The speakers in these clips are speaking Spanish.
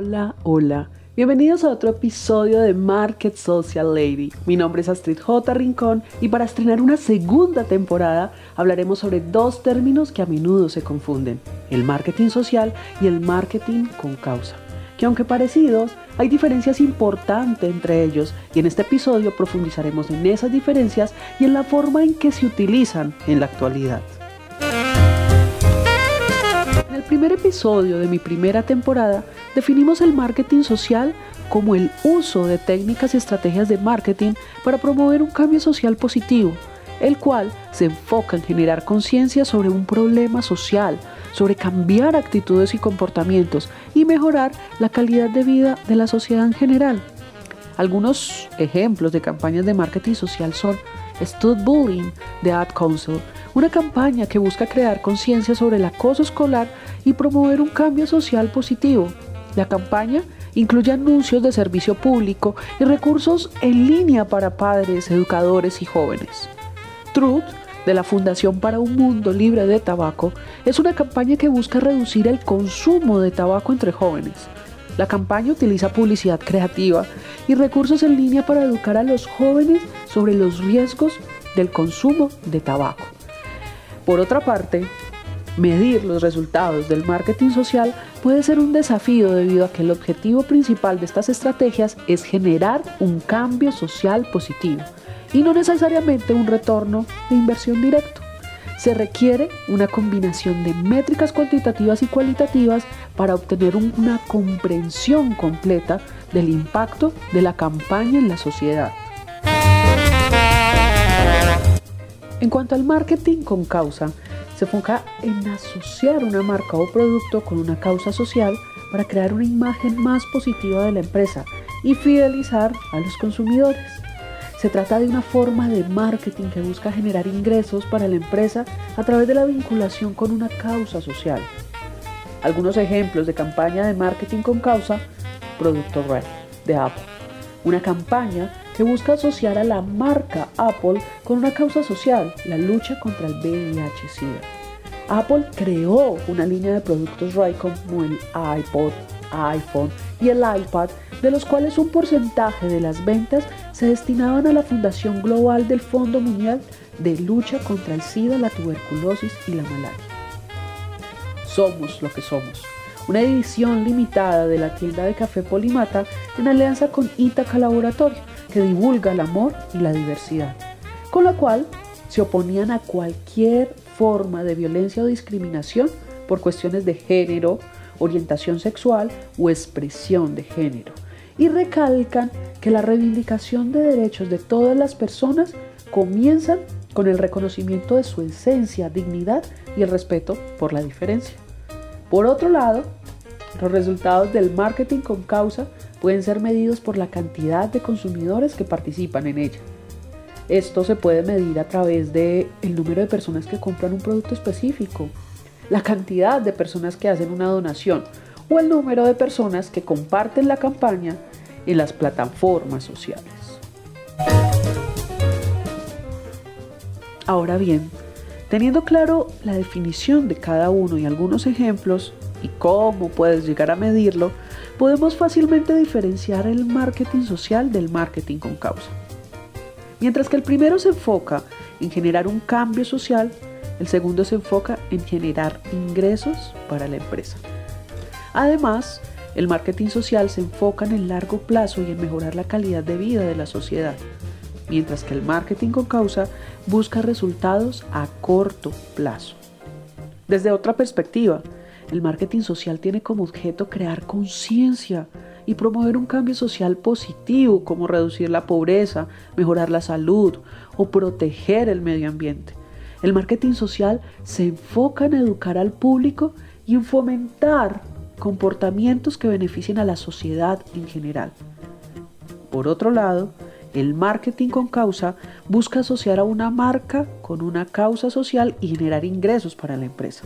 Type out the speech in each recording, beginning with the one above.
Hola, hola. Bienvenidos a otro episodio de Market Social Lady. Mi nombre es Astrid J. Rincón y para estrenar una segunda temporada hablaremos sobre dos términos que a menudo se confunden, el marketing social y el marketing con causa, que aunque parecidos, hay diferencias importantes entre ellos y en este episodio profundizaremos en esas diferencias y en la forma en que se utilizan en la actualidad. Primer episodio de mi primera temporada definimos el marketing social como el uso de técnicas y estrategias de marketing para promover un cambio social positivo, el cual se enfoca en generar conciencia sobre un problema social, sobre cambiar actitudes y comportamientos y mejorar la calidad de vida de la sociedad en general. Algunos ejemplos de campañas de marketing social son Stud Bullying de Ad Council, una campaña que busca crear conciencia sobre el acoso escolar y promover un cambio social positivo. La campaña incluye anuncios de servicio público y recursos en línea para padres, educadores y jóvenes. Truth, de la Fundación para un Mundo Libre de Tabaco, es una campaña que busca reducir el consumo de tabaco entre jóvenes. La campaña utiliza publicidad creativa y recursos en línea para educar a los jóvenes sobre los riesgos del consumo de tabaco. Por otra parte, Medir los resultados del marketing social puede ser un desafío debido a que el objetivo principal de estas estrategias es generar un cambio social positivo y no necesariamente un retorno de inversión directo. Se requiere una combinación de métricas cuantitativas y cualitativas para obtener una comprensión completa del impacto de la campaña en la sociedad. En cuanto al marketing con causa, se enfoca en asociar una marca o producto con una causa social para crear una imagen más positiva de la empresa y fidelizar a los consumidores. Se trata de una forma de marketing que busca generar ingresos para la empresa a través de la vinculación con una causa social. Algunos ejemplos de campaña de marketing con causa, Producto Red de Apple. Una campaña que busca asociar a la marca Apple con una causa social, la lucha contra el VIH-Sida. Apple creó una línea de productos RAI como el iPod, iPhone y el iPad, de los cuales un porcentaje de las ventas se destinaban a la Fundación Global del Fondo Mundial de Lucha contra el SIDA, la tuberculosis y la malaria. Somos lo que somos una edición limitada de la tienda de café Polimata en alianza con Itaca Laboratorio, que divulga el amor y la diversidad, con la cual se oponían a cualquier forma de violencia o discriminación por cuestiones de género, orientación sexual o expresión de género, y recalcan que la reivindicación de derechos de todas las personas comienzan con el reconocimiento de su esencia, dignidad y el respeto por la diferencia. Por otro lado, los resultados del marketing con causa pueden ser medidos por la cantidad de consumidores que participan en ella. Esto se puede medir a través de el número de personas que compran un producto específico, la cantidad de personas que hacen una donación o el número de personas que comparten la campaña en las plataformas sociales. Ahora bien, teniendo claro la definición de cada uno y algunos ejemplos, y cómo puedes llegar a medirlo, podemos fácilmente diferenciar el marketing social del marketing con causa. Mientras que el primero se enfoca en generar un cambio social, el segundo se enfoca en generar ingresos para la empresa. Además, el marketing social se enfoca en el largo plazo y en mejorar la calidad de vida de la sociedad, mientras que el marketing con causa busca resultados a corto plazo. Desde otra perspectiva, el marketing social tiene como objeto crear conciencia y promover un cambio social positivo como reducir la pobreza, mejorar la salud o proteger el medio ambiente. El marketing social se enfoca en educar al público y en fomentar comportamientos que beneficien a la sociedad en general. Por otro lado, el marketing con causa busca asociar a una marca con una causa social y generar ingresos para la empresa.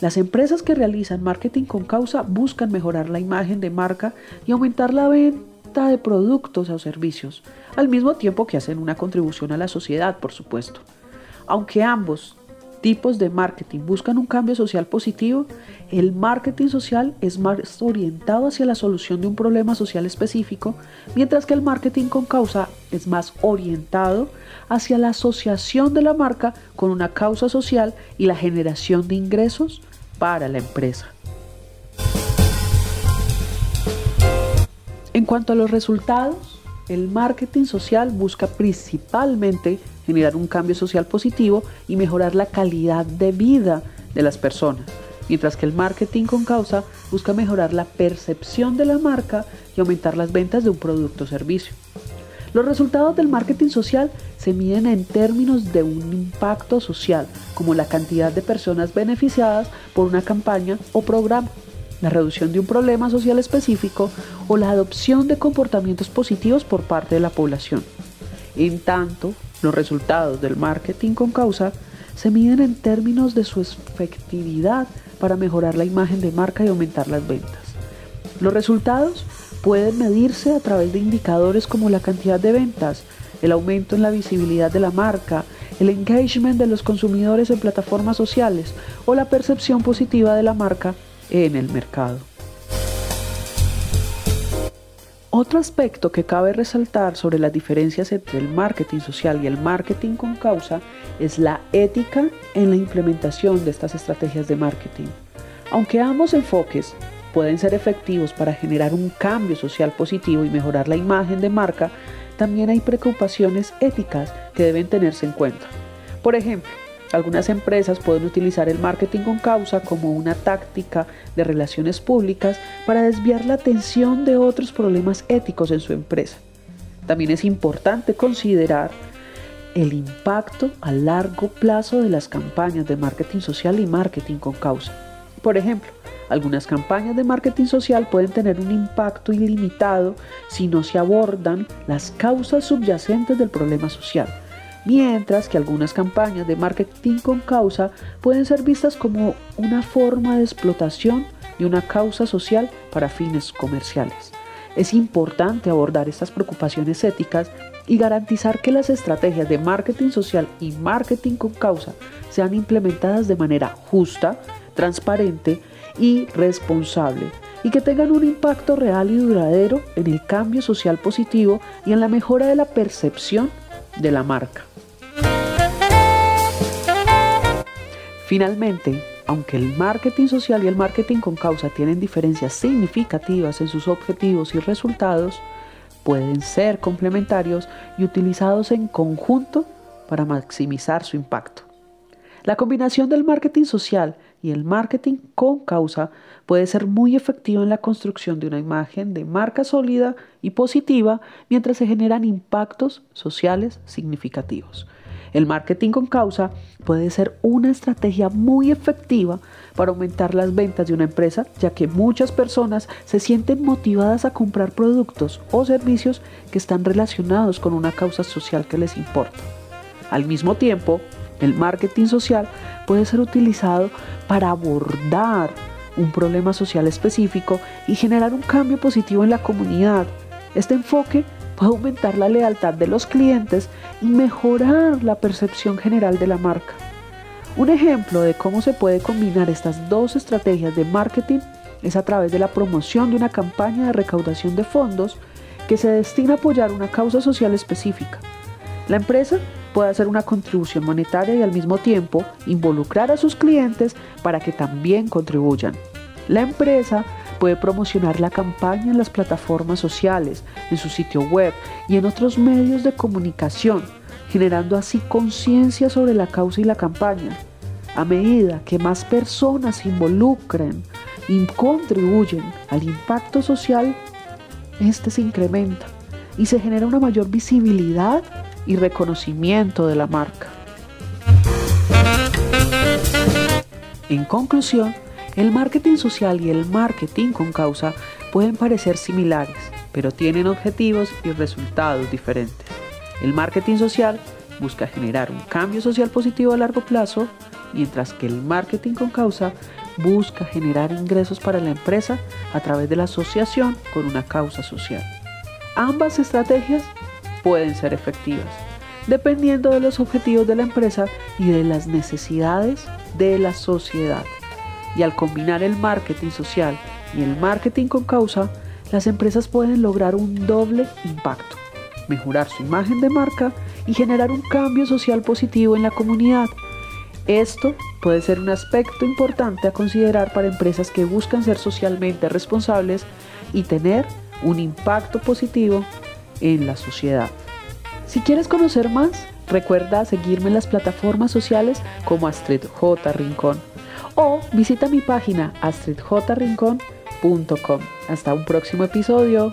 Las empresas que realizan marketing con causa buscan mejorar la imagen de marca y aumentar la venta de productos o servicios, al mismo tiempo que hacen una contribución a la sociedad, por supuesto. Aunque ambos tipos de marketing buscan un cambio social positivo, el marketing social es más orientado hacia la solución de un problema social específico, mientras que el marketing con causa es más orientado hacia la asociación de la marca con una causa social y la generación de ingresos para la empresa. En cuanto a los resultados, el marketing social busca principalmente generar un cambio social positivo y mejorar la calidad de vida de las personas, mientras que el marketing con causa busca mejorar la percepción de la marca y aumentar las ventas de un producto o servicio. Los resultados del marketing social se miden en términos de un impacto social, como la cantidad de personas beneficiadas por una campaña o programa, la reducción de un problema social específico o la adopción de comportamientos positivos por parte de la población. En tanto, los resultados del marketing con causa se miden en términos de su efectividad para mejorar la imagen de marca y aumentar las ventas. Los resultados pueden medirse a través de indicadores como la cantidad de ventas, el aumento en la visibilidad de la marca, el engagement de los consumidores en plataformas sociales o la percepción positiva de la marca en el mercado. Otro aspecto que cabe resaltar sobre las diferencias entre el marketing social y el marketing con causa es la ética en la implementación de estas estrategias de marketing. Aunque ambos enfoques pueden ser efectivos para generar un cambio social positivo y mejorar la imagen de marca, también hay preocupaciones éticas que deben tenerse en cuenta. Por ejemplo, algunas empresas pueden utilizar el marketing con causa como una táctica de relaciones públicas para desviar la atención de otros problemas éticos en su empresa. También es importante considerar el impacto a largo plazo de las campañas de marketing social y marketing con causa. Por ejemplo, algunas campañas de marketing social pueden tener un impacto ilimitado si no se abordan las causas subyacentes del problema social mientras que algunas campañas de marketing con causa pueden ser vistas como una forma de explotación de una causa social para fines comerciales. Es importante abordar estas preocupaciones éticas y garantizar que las estrategias de marketing social y marketing con causa sean implementadas de manera justa, transparente y responsable y que tengan un impacto real y duradero en el cambio social positivo y en la mejora de la percepción de la marca. Finalmente, aunque el marketing social y el marketing con causa tienen diferencias significativas en sus objetivos y resultados, pueden ser complementarios y utilizados en conjunto para maximizar su impacto. La combinación del marketing social y el marketing con causa puede ser muy efectiva en la construcción de una imagen de marca sólida y positiva mientras se generan impactos sociales significativos. El marketing con causa puede ser una estrategia muy efectiva para aumentar las ventas de una empresa, ya que muchas personas se sienten motivadas a comprar productos o servicios que están relacionados con una causa social que les importa. Al mismo tiempo, el marketing social puede ser utilizado para abordar un problema social específico y generar un cambio positivo en la comunidad. Este enfoque puede aumentar la lealtad de los clientes y mejorar la percepción general de la marca. Un ejemplo de cómo se puede combinar estas dos estrategias de marketing es a través de la promoción de una campaña de recaudación de fondos que se destina a apoyar una causa social específica. La empresa puede hacer una contribución monetaria y al mismo tiempo involucrar a sus clientes para que también contribuyan. La empresa Puede promocionar la campaña en las plataformas sociales, en su sitio web y en otros medios de comunicación, generando así conciencia sobre la causa y la campaña. A medida que más personas se involucren y contribuyen al impacto social, este se incrementa y se genera una mayor visibilidad y reconocimiento de la marca. En conclusión, el marketing social y el marketing con causa pueden parecer similares, pero tienen objetivos y resultados diferentes. El marketing social busca generar un cambio social positivo a largo plazo, mientras que el marketing con causa busca generar ingresos para la empresa a través de la asociación con una causa social. Ambas estrategias pueden ser efectivas, dependiendo de los objetivos de la empresa y de las necesidades de la sociedad. Y al combinar el marketing social y el marketing con causa, las empresas pueden lograr un doble impacto, mejorar su imagen de marca y generar un cambio social positivo en la comunidad. Esto puede ser un aspecto importante a considerar para empresas que buscan ser socialmente responsables y tener un impacto positivo en la sociedad. Si quieres conocer más, recuerda seguirme en las plataformas sociales como Astrid J. Rincón o visita mi página astridjrincón.com. Hasta un próximo episodio.